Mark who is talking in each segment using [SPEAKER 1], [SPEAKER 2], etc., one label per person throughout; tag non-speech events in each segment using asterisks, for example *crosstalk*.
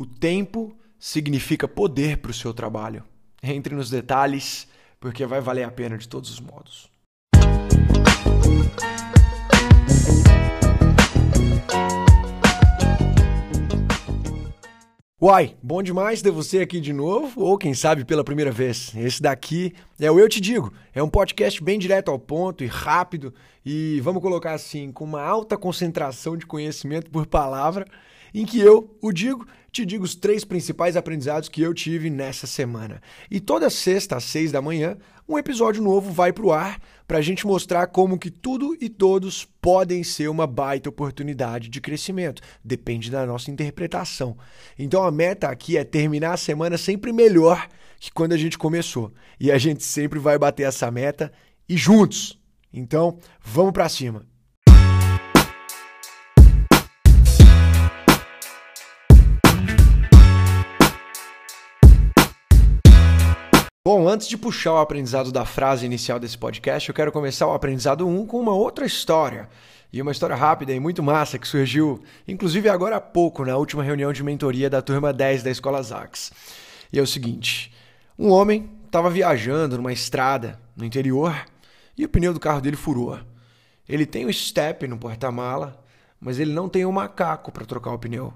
[SPEAKER 1] O tempo significa poder para o seu trabalho. Entre nos detalhes, porque vai valer a pena de todos os modos. Uai, bom demais ter você aqui de novo, ou quem sabe pela primeira vez. Esse daqui é o Eu Te Digo. É um podcast bem direto ao ponto e rápido, e vamos colocar assim, com uma alta concentração de conhecimento por palavra, em que eu, o digo, te digo os três principais aprendizados que eu tive nessa semana. E toda sexta às seis da manhã, um episódio novo vai para o ar para a gente mostrar como que tudo e todos podem ser uma baita oportunidade de crescimento. Depende da nossa interpretação. Então a meta aqui é terminar a semana sempre melhor que quando a gente começou. E a gente sempre vai bater essa meta e juntos. Então, vamos para cima. Bom, antes de puxar o aprendizado da frase inicial desse podcast, eu quero começar o aprendizado 1 com uma outra história. E uma história rápida e muito massa que surgiu, inclusive agora há pouco, na última reunião de mentoria da turma 10 da Escola Zax. E é o seguinte: um homem estava viajando numa estrada no interior e o pneu do carro dele furou. Ele tem o step no porta-mala, mas ele não tem o um macaco para trocar o pneu.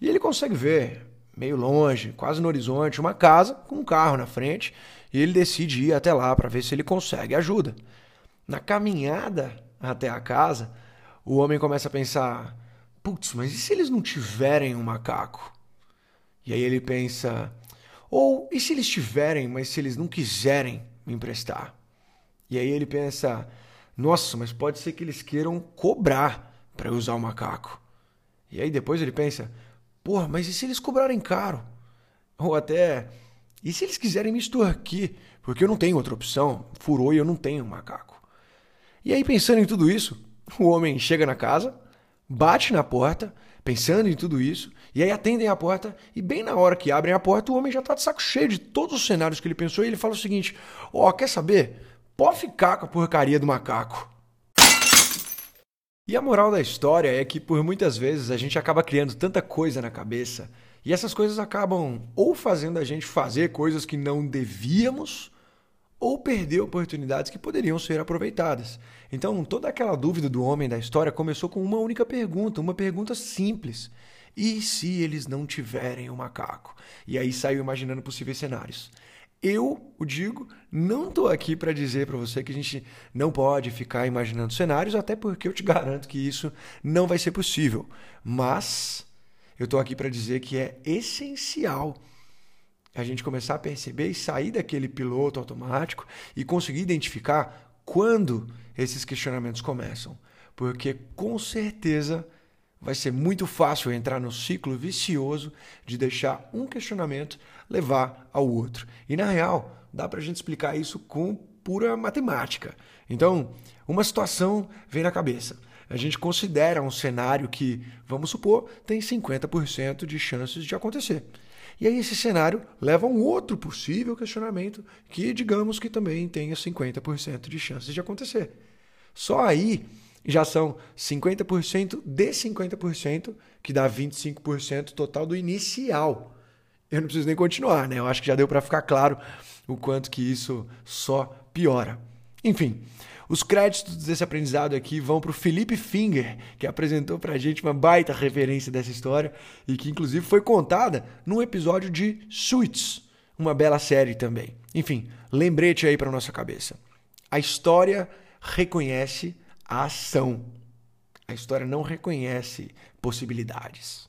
[SPEAKER 1] E ele consegue ver meio longe, quase no horizonte, uma casa com um carro na frente, e ele decide ir até lá para ver se ele consegue ajuda. Na caminhada até a casa, o homem começa a pensar: putz, mas e se eles não tiverem um macaco? E aí ele pensa: ou e se eles tiverem, mas se eles não quiserem me emprestar? E aí ele pensa: nossa, mas pode ser que eles queiram cobrar para usar o macaco. E aí depois ele pensa: Porra, mas e se eles cobrarem caro? Ou até, e se eles quiserem me extorquir? Porque eu não tenho outra opção, furou e eu não tenho macaco. E aí, pensando em tudo isso, o homem chega na casa, bate na porta, pensando em tudo isso, e aí atendem a porta, e bem na hora que abrem a porta, o homem já está de saco cheio de todos os cenários que ele pensou, e ele fala o seguinte: Ó, oh, quer saber? Pode ficar com a porcaria do macaco. E a moral da história é que por muitas vezes a gente acaba criando tanta coisa na cabeça e essas coisas acabam ou fazendo a gente fazer coisas que não devíamos ou perder oportunidades que poderiam ser aproveitadas. Então, toda aquela dúvida do homem da história começou com uma única pergunta, uma pergunta simples. E se eles não tiverem o um macaco? E aí saiu imaginando possíveis cenários. Eu, o digo, não estou aqui para dizer para você que a gente não pode ficar imaginando cenários, até porque eu te garanto que isso não vai ser possível. Mas eu estou aqui para dizer que é essencial a gente começar a perceber e sair daquele piloto automático e conseguir identificar quando esses questionamentos começam. Porque com certeza vai ser muito fácil entrar no ciclo vicioso de deixar um questionamento levar ao outro. E na real, dá para a gente explicar isso com pura matemática. Então, uma situação vem na cabeça. A gente considera um cenário que, vamos supor, tem 50% de chances de acontecer. E aí esse cenário leva a um outro possível questionamento que, digamos que também tenha 50% de chances de acontecer. Só aí já são 50% de 50%, que dá 25% total do inicial. Eu não preciso nem continuar, né? Eu acho que já deu para ficar claro o quanto que isso só piora. Enfim, os créditos desse aprendizado aqui vão para o Felipe Finger, que apresentou para a gente uma baita referência dessa história e que inclusive foi contada num episódio de Suits, uma bela série também. Enfim, lembrete aí para nossa cabeça. A história reconhece a ação. A história não reconhece possibilidades.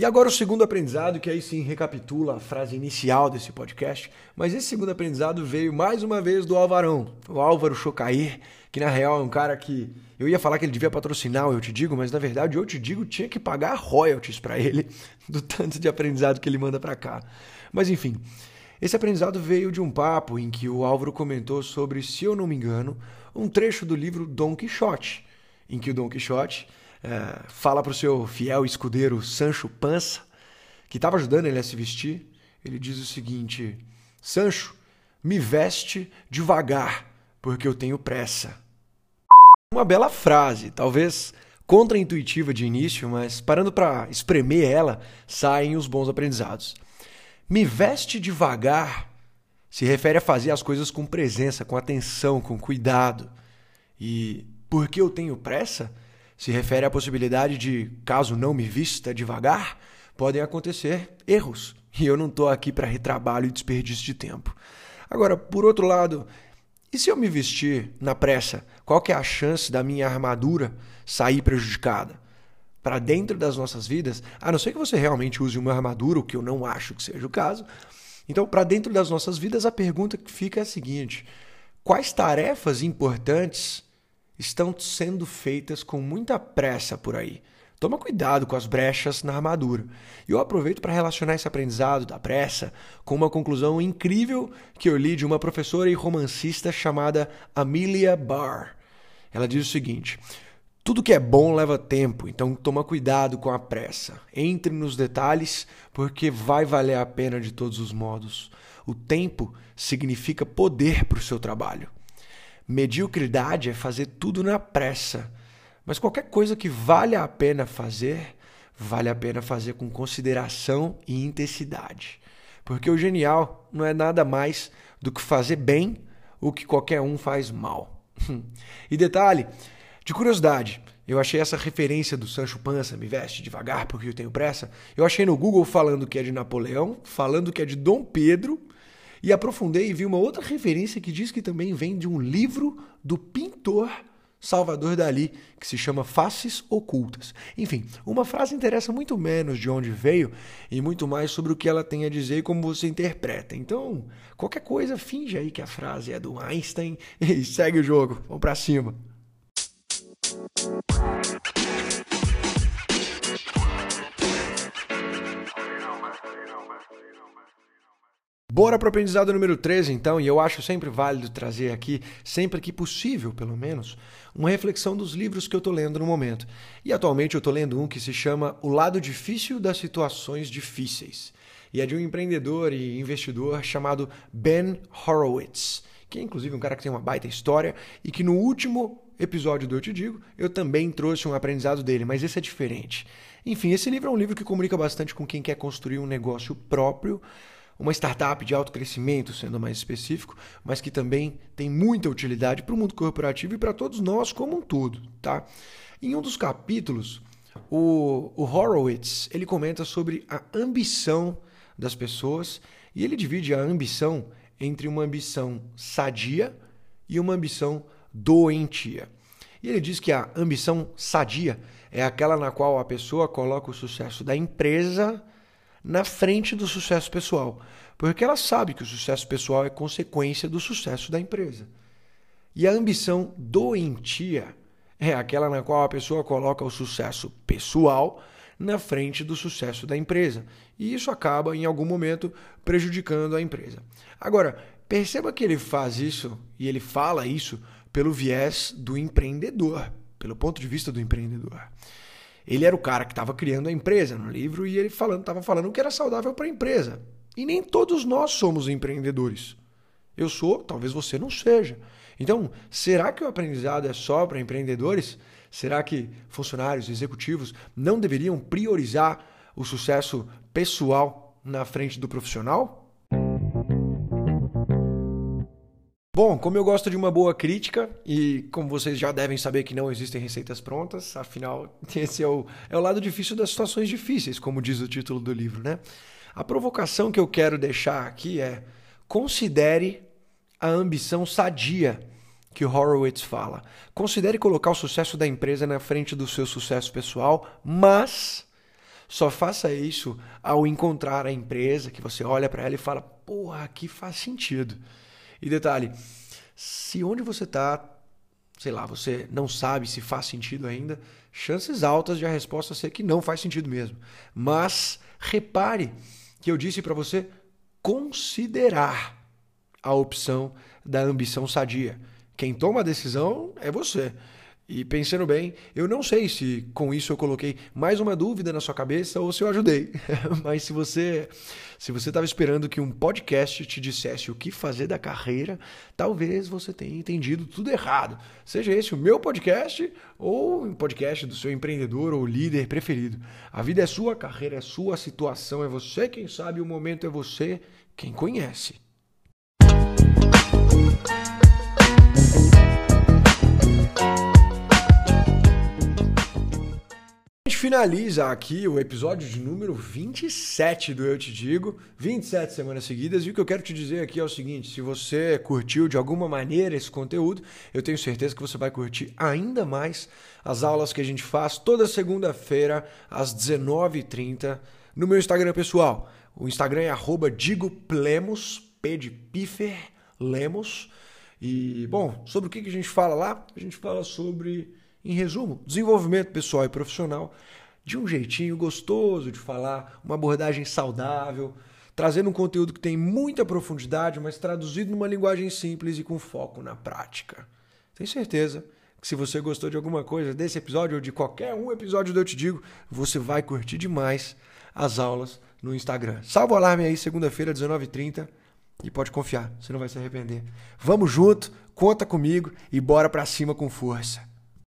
[SPEAKER 1] E agora o segundo aprendizado, que aí sim recapitula a frase inicial desse podcast, mas esse segundo aprendizado veio mais uma vez do Alvarão, o Álvaro Chocair, que na real é um cara que eu ia falar que ele devia patrocinar Eu Te Digo, mas na verdade Eu Te Digo tinha que pagar royalties para ele *laughs* do tanto de aprendizado que ele manda para cá. Mas enfim, esse aprendizado veio de um papo em que o Álvaro comentou sobre, se eu não me engano, um trecho do livro Dom Quixote, em que o Dom Quixote é, fala para o seu fiel escudeiro Sancho Pança, que estava ajudando ele a se vestir. Ele diz o seguinte: Sancho, Me veste devagar, porque eu tenho pressa. Uma bela frase, talvez contraintuitiva de início, mas parando para espremer ela, saem os bons aprendizados. Me veste devagar se refere a fazer as coisas com presença, com atenção, com cuidado. E porque eu tenho pressa, se refere à possibilidade de, caso não me vista devagar, podem acontecer erros. E eu não estou aqui para retrabalho e desperdício de tempo. Agora, por outro lado, e se eu me vestir na pressa, qual que é a chance da minha armadura sair prejudicada? Para dentro das nossas vidas, a não ser que você realmente use uma armadura, o que eu não acho que seja o caso. Então, para dentro das nossas vidas, a pergunta que fica é a seguinte: quais tarefas importantes estão sendo feitas com muita pressa por aí? Toma cuidado com as brechas na armadura. E eu aproveito para relacionar esse aprendizado da pressa com uma conclusão incrível que eu li de uma professora e romancista chamada Amelia Barr. Ela diz o seguinte: tudo que é bom leva tempo, então toma cuidado com a pressa. Entre nos detalhes, porque vai valer a pena de todos os modos. O tempo significa poder para o seu trabalho. Mediocridade é fazer tudo na pressa mas qualquer coisa que vale a pena fazer, vale a pena fazer com consideração e intensidade. Porque o genial não é nada mais do que fazer bem o que qualquer um faz mal. *laughs* e detalhe, de curiosidade, eu achei essa referência do Sancho Panza, me veste devagar porque eu tenho pressa. Eu achei no Google falando que é de Napoleão, falando que é de Dom Pedro, e aprofundei e vi uma outra referência que diz que também vem de um livro do pintor Salvador Dali, que se chama Faces Ocultas. Enfim, uma frase interessa muito menos de onde veio e muito mais sobre o que ela tem a dizer e como você interpreta. Então, qualquer coisa, finge aí que a frase é do Einstein *laughs* e segue o jogo. Vamos para cima. Bora para o aprendizado número 13, então, e eu acho sempre válido trazer aqui, sempre que possível, pelo menos, uma reflexão dos livros que eu estou lendo no momento. E atualmente eu estou lendo um que se chama O Lado Difícil das Situações Difíceis. E é de um empreendedor e investidor chamado Ben Horowitz, que é inclusive um cara que tem uma baita história e que no último episódio do Eu Te Digo eu também trouxe um aprendizado dele, mas esse é diferente. Enfim, esse livro é um livro que comunica bastante com quem quer construir um negócio próprio uma startup de alto crescimento, sendo mais específico, mas que também tem muita utilidade para o mundo corporativo e para todos nós como um todo, tá? Em um dos capítulos, o, o Horowitz ele comenta sobre a ambição das pessoas e ele divide a ambição entre uma ambição sadia e uma ambição doentia. E ele diz que a ambição sadia é aquela na qual a pessoa coloca o sucesso da empresa na frente do sucesso pessoal, porque ela sabe que o sucesso pessoal é consequência do sucesso da empresa. E a ambição doentia é aquela na qual a pessoa coloca o sucesso pessoal na frente do sucesso da empresa. E isso acaba, em algum momento, prejudicando a empresa. Agora, perceba que ele faz isso e ele fala isso pelo viés do empreendedor, pelo ponto de vista do empreendedor. Ele era o cara que estava criando a empresa no livro e ele falando, estava falando que era saudável para a empresa. E nem todos nós somos empreendedores. Eu sou, talvez você não seja. Então, será que o aprendizado é só para empreendedores? Será que funcionários, executivos não deveriam priorizar o sucesso pessoal na frente do profissional? Bom, como eu gosto de uma boa crítica, e como vocês já devem saber que não existem receitas prontas, afinal, *laughs* esse é o, é o lado difícil das situações difíceis, como diz o título do livro, né? A provocação que eu quero deixar aqui é: considere a ambição sadia que Horowitz fala. Considere colocar o sucesso da empresa na frente do seu sucesso pessoal, mas só faça isso ao encontrar a empresa que você olha para ela e fala: porra, aqui faz sentido. E detalhe, se onde você está, sei lá, você não sabe se faz sentido ainda, chances altas de a resposta ser que não faz sentido mesmo. Mas repare que eu disse para você considerar a opção da ambição sadia. Quem toma a decisão é você. E pensando bem, eu não sei se com isso eu coloquei mais uma dúvida na sua cabeça ou se eu ajudei. *laughs* Mas se você se você estava esperando que um podcast te dissesse o que fazer da carreira, talvez você tenha entendido tudo errado. Seja esse o meu podcast ou o podcast do seu empreendedor ou líder preferido. A vida é sua, a carreira é sua, a situação é você quem sabe, o momento é você quem conhece. Finaliza aqui o episódio de número 27 do Eu Te Digo, 27 semanas seguidas, e o que eu quero te dizer aqui é o seguinte: se você curtiu de alguma maneira esse conteúdo, eu tenho certeza que você vai curtir ainda mais as aulas que a gente faz toda segunda-feira, às 19h30, no meu Instagram pessoal. O Instagram é digoplemos, P de Piffer, Lemos. E, bom, sobre o que a gente fala lá? A gente fala sobre em resumo, desenvolvimento pessoal e profissional de um jeitinho gostoso de falar, uma abordagem saudável, trazendo um conteúdo que tem muita profundidade, mas traduzido numa linguagem simples e com foco na prática. Tenho certeza que se você gostou de alguma coisa desse episódio ou de qualquer um episódio do Eu Te Digo, você vai curtir demais as aulas no Instagram. Salva o alarme aí, segunda-feira, 19h30, e pode confiar, você não vai se arrepender. Vamos junto, conta comigo e bora pra cima com força.